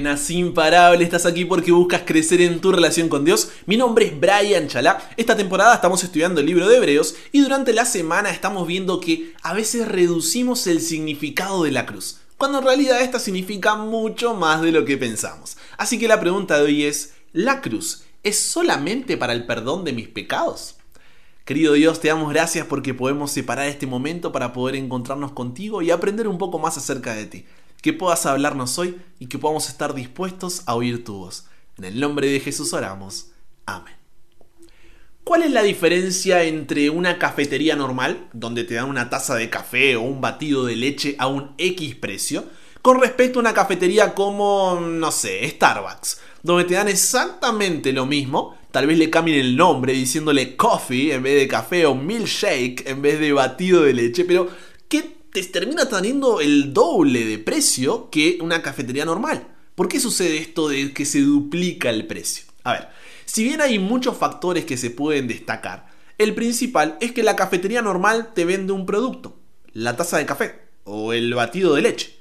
Arenas Imparables, estás aquí porque buscas crecer en tu relación con Dios. Mi nombre es Brian Chalá. Esta temporada estamos estudiando el libro de Hebreos y durante la semana estamos viendo que a veces reducimos el significado de la cruz, cuando en realidad esta significa mucho más de lo que pensamos. Así que la pregunta de hoy es, ¿la cruz es solamente para el perdón de mis pecados? Querido Dios, te damos gracias porque podemos separar este momento para poder encontrarnos contigo y aprender un poco más acerca de ti que puedas hablarnos hoy y que podamos estar dispuestos a oír tu voz. En el nombre de Jesús oramos. Amén. ¿Cuál es la diferencia entre una cafetería normal, donde te dan una taza de café o un batido de leche a un X precio, con respecto a una cafetería como, no sé, Starbucks, donde te dan exactamente lo mismo, tal vez le cambien el nombre diciéndole coffee en vez de café o milkshake en vez de batido de leche, pero ¿qué te termina teniendo el doble de precio que una cafetería normal. ¿Por qué sucede esto de que se duplica el precio? A ver, si bien hay muchos factores que se pueden destacar, el principal es que la cafetería normal te vende un producto, la taza de café o el batido de leche.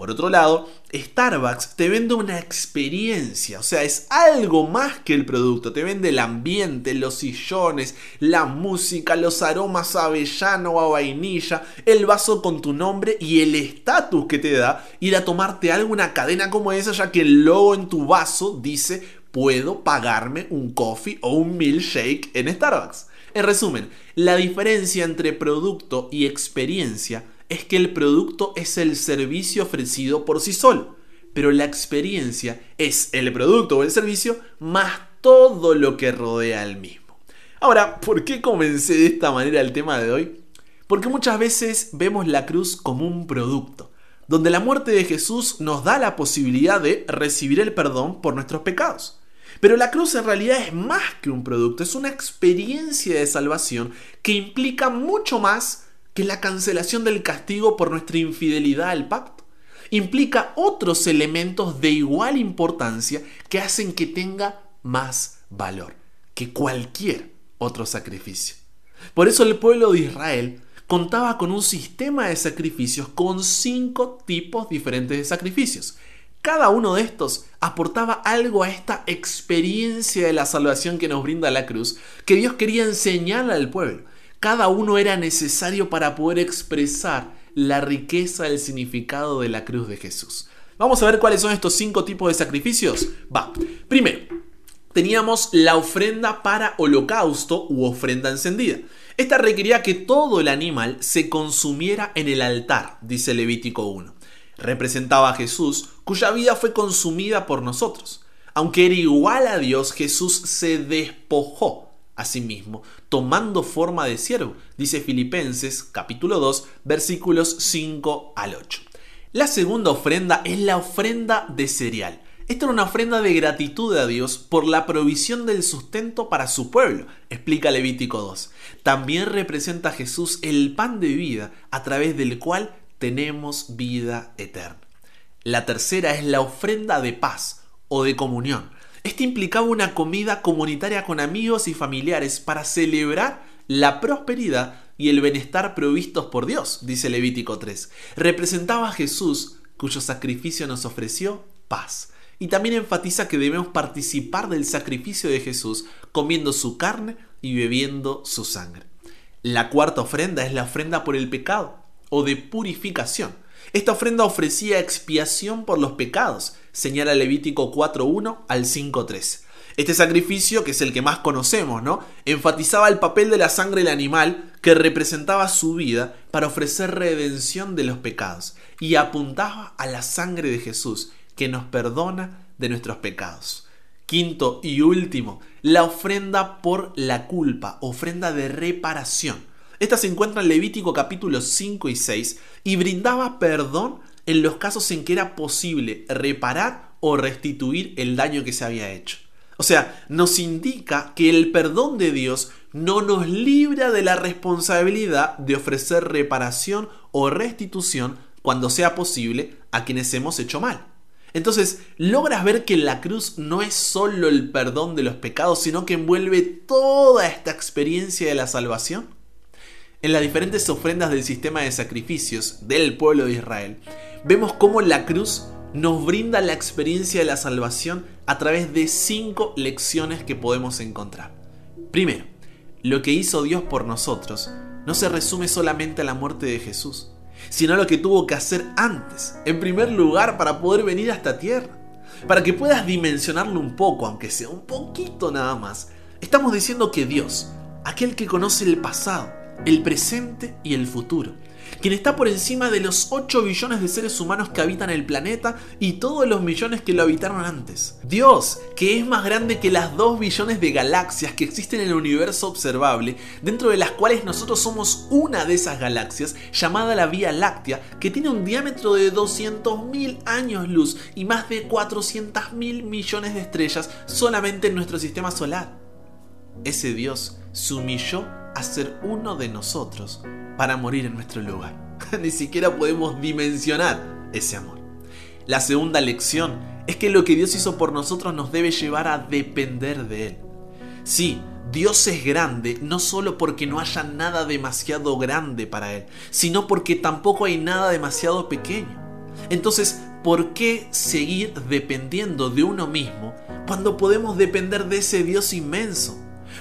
Por otro lado, Starbucks te vende una experiencia, o sea, es algo más que el producto, te vende el ambiente, los sillones, la música, los aromas a avellano o a vainilla, el vaso con tu nombre y el estatus que te da ir a tomarte algo, una cadena como esa, ya que el logo en tu vaso dice puedo pagarme un coffee o un milkshake en Starbucks. En resumen, la diferencia entre producto y experiencia es que el producto es el servicio ofrecido por sí solo, pero la experiencia es el producto o el servicio más todo lo que rodea al mismo. Ahora, ¿por qué comencé de esta manera el tema de hoy? Porque muchas veces vemos la cruz como un producto, donde la muerte de Jesús nos da la posibilidad de recibir el perdón por nuestros pecados. Pero la cruz en realidad es más que un producto, es una experiencia de salvación que implica mucho más que la cancelación del castigo por nuestra infidelidad al pacto. Implica otros elementos de igual importancia que hacen que tenga más valor que cualquier otro sacrificio. Por eso el pueblo de Israel contaba con un sistema de sacrificios con cinco tipos diferentes de sacrificios. Cada uno de estos aportaba algo a esta experiencia de la salvación que nos brinda la cruz, que Dios quería enseñarle al pueblo. Cada uno era necesario para poder expresar la riqueza del significado de la cruz de Jesús. Vamos a ver cuáles son estos cinco tipos de sacrificios. Va, primero, teníamos la ofrenda para holocausto u ofrenda encendida. Esta requería que todo el animal se consumiera en el altar, dice Levítico 1. Representaba a Jesús, cuya vida fue consumida por nosotros. Aunque era igual a Dios, Jesús se despojó mismo, tomando forma de siervo, dice Filipenses capítulo 2 versículos 5 al 8. La segunda ofrenda es la ofrenda de cereal. Esta era una ofrenda de gratitud a Dios por la provisión del sustento para su pueblo, explica Levítico 2. También representa a Jesús el pan de vida a través del cual tenemos vida eterna. La tercera es la ofrenda de paz o de comunión. Este implicaba una comida comunitaria con amigos y familiares para celebrar la prosperidad y el bienestar provistos por Dios, dice Levítico 3. Representaba a Jesús, cuyo sacrificio nos ofreció paz. Y también enfatiza que debemos participar del sacrificio de Jesús comiendo su carne y bebiendo su sangre. La cuarta ofrenda es la ofrenda por el pecado o de purificación. Esta ofrenda ofrecía expiación por los pecados, señala Levítico 4.1 al 5.3. Este sacrificio, que es el que más conocemos, ¿no? Enfatizaba el papel de la sangre del animal que representaba su vida para ofrecer redención de los pecados y apuntaba a la sangre de Jesús que nos perdona de nuestros pecados. Quinto y último, la ofrenda por la culpa, ofrenda de reparación. Esta se encuentra en Levítico capítulos 5 y 6 y brindaba perdón en los casos en que era posible reparar o restituir el daño que se había hecho. O sea, nos indica que el perdón de Dios no nos libra de la responsabilidad de ofrecer reparación o restitución cuando sea posible a quienes hemos hecho mal. Entonces, logras ver que la cruz no es solo el perdón de los pecados, sino que envuelve toda esta experiencia de la salvación. En las diferentes ofrendas del sistema de sacrificios del pueblo de Israel, vemos cómo la cruz nos brinda la experiencia de la salvación a través de cinco lecciones que podemos encontrar. Primero, lo que hizo Dios por nosotros no se resume solamente a la muerte de Jesús, sino a lo que tuvo que hacer antes, en primer lugar, para poder venir a esta tierra. Para que puedas dimensionarlo un poco, aunque sea un poquito nada más, estamos diciendo que Dios, aquel que conoce el pasado, el presente y el futuro, quien está por encima de los 8 billones de seres humanos que habitan el planeta y todos los millones que lo habitaron antes. Dios, que es más grande que las 2 billones de galaxias que existen en el universo observable, dentro de las cuales nosotros somos una de esas galaxias, llamada la Vía Láctea, que tiene un diámetro de 200.000 años luz y más de 400.000 millones de estrellas solamente en nuestro sistema solar. Ese Dios se humilló a ser uno de nosotros para morir en nuestro lugar. Ni siquiera podemos dimensionar ese amor. La segunda lección es que lo que Dios hizo por nosotros nos debe llevar a depender de Él. Sí, Dios es grande no solo porque no haya nada demasiado grande para Él, sino porque tampoco hay nada demasiado pequeño. Entonces, ¿por qué seguir dependiendo de uno mismo cuando podemos depender de ese Dios inmenso?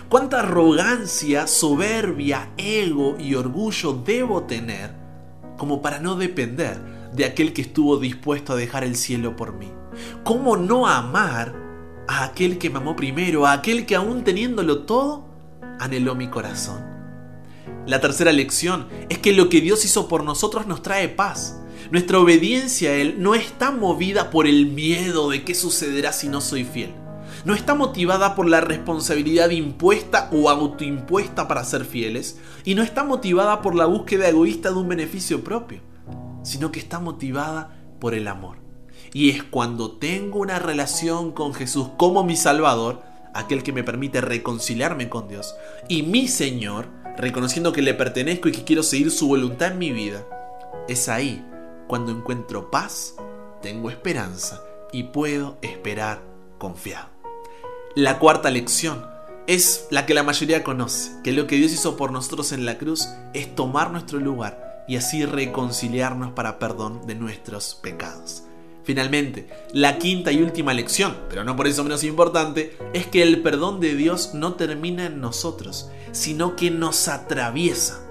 ¿Cuánta arrogancia, soberbia, ego y orgullo debo tener como para no depender de aquel que estuvo dispuesto a dejar el cielo por mí? ¿Cómo no amar a aquel que me amó primero, a aquel que aún teniéndolo todo, anheló mi corazón? La tercera lección es que lo que Dios hizo por nosotros nos trae paz. Nuestra obediencia a Él no está movida por el miedo de qué sucederá si no soy fiel no está motivada por la responsabilidad impuesta o autoimpuesta para ser fieles, y no está motivada por la búsqueda egoísta de un beneficio propio, sino que está motivada por el amor. Y es cuando tengo una relación con Jesús como mi Salvador, aquel que me permite reconciliarme con Dios, y mi Señor, reconociendo que le pertenezco y que quiero seguir su voluntad en mi vida, es ahí cuando encuentro paz, tengo esperanza y puedo esperar confiado. La cuarta lección es la que la mayoría conoce, que lo que Dios hizo por nosotros en la cruz es tomar nuestro lugar y así reconciliarnos para perdón de nuestros pecados. Finalmente, la quinta y última lección, pero no por eso menos importante, es que el perdón de Dios no termina en nosotros, sino que nos atraviesa.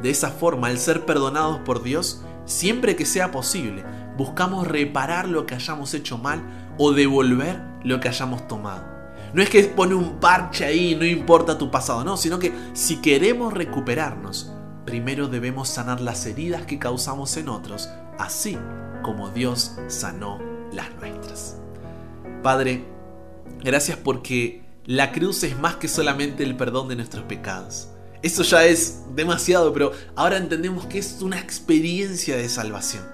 De esa forma, al ser perdonados por Dios, siempre que sea posible, buscamos reparar lo que hayamos hecho mal o devolver lo que hayamos tomado. No es que pone un parche ahí, no importa tu pasado, no, sino que si queremos recuperarnos, primero debemos sanar las heridas que causamos en otros, así como Dios sanó las nuestras. Padre, gracias porque la cruz es más que solamente el perdón de nuestros pecados. Eso ya es demasiado, pero ahora entendemos que es una experiencia de salvación.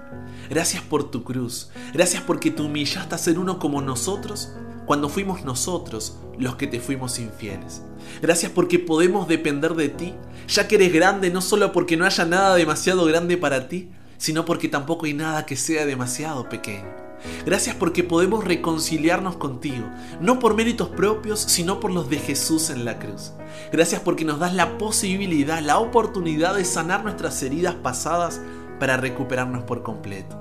Gracias por tu cruz. Gracias porque te humillaste a ser uno como nosotros cuando fuimos nosotros los que te fuimos infieles. Gracias porque podemos depender de ti, ya que eres grande no solo porque no haya nada demasiado grande para ti, sino porque tampoco hay nada que sea demasiado pequeño. Gracias porque podemos reconciliarnos contigo, no por méritos propios, sino por los de Jesús en la cruz. Gracias porque nos das la posibilidad, la oportunidad de sanar nuestras heridas pasadas para recuperarnos por completo.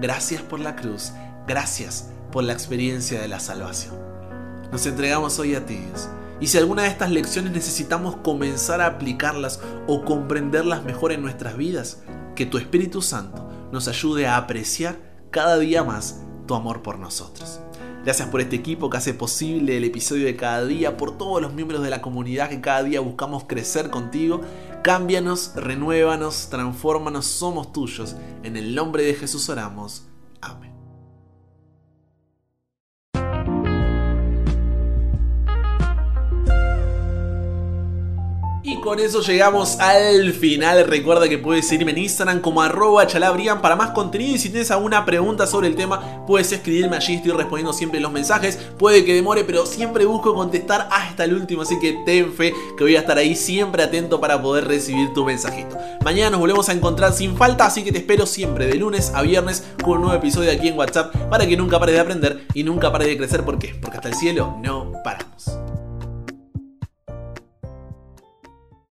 Gracias por la cruz, gracias por la experiencia de la salvación. Nos entregamos hoy a ti, Dios. Y si alguna de estas lecciones necesitamos comenzar a aplicarlas o comprenderlas mejor en nuestras vidas, que tu Espíritu Santo nos ayude a apreciar cada día más tu amor por nosotros. Gracias por este equipo que hace posible el episodio de cada día, por todos los miembros de la comunidad que cada día buscamos crecer contigo. Cámbianos, renuévanos, transfórmanos, somos tuyos. En el nombre de Jesús oramos. Amén. Con eso llegamos al final. Recuerda que puedes seguirme en Instagram como arroba chalabrian para más contenido. Y si tienes alguna pregunta sobre el tema, puedes escribirme allí. Estoy respondiendo siempre los mensajes. Puede que demore, pero siempre busco contestar hasta el último. Así que ten fe que voy a estar ahí siempre atento para poder recibir tu mensajito. Mañana nos volvemos a encontrar sin falta. Así que te espero siempre de lunes a viernes con un nuevo episodio aquí en WhatsApp para que nunca pares de aprender y nunca pares de crecer. ¿Por qué? Porque hasta el cielo no paramos.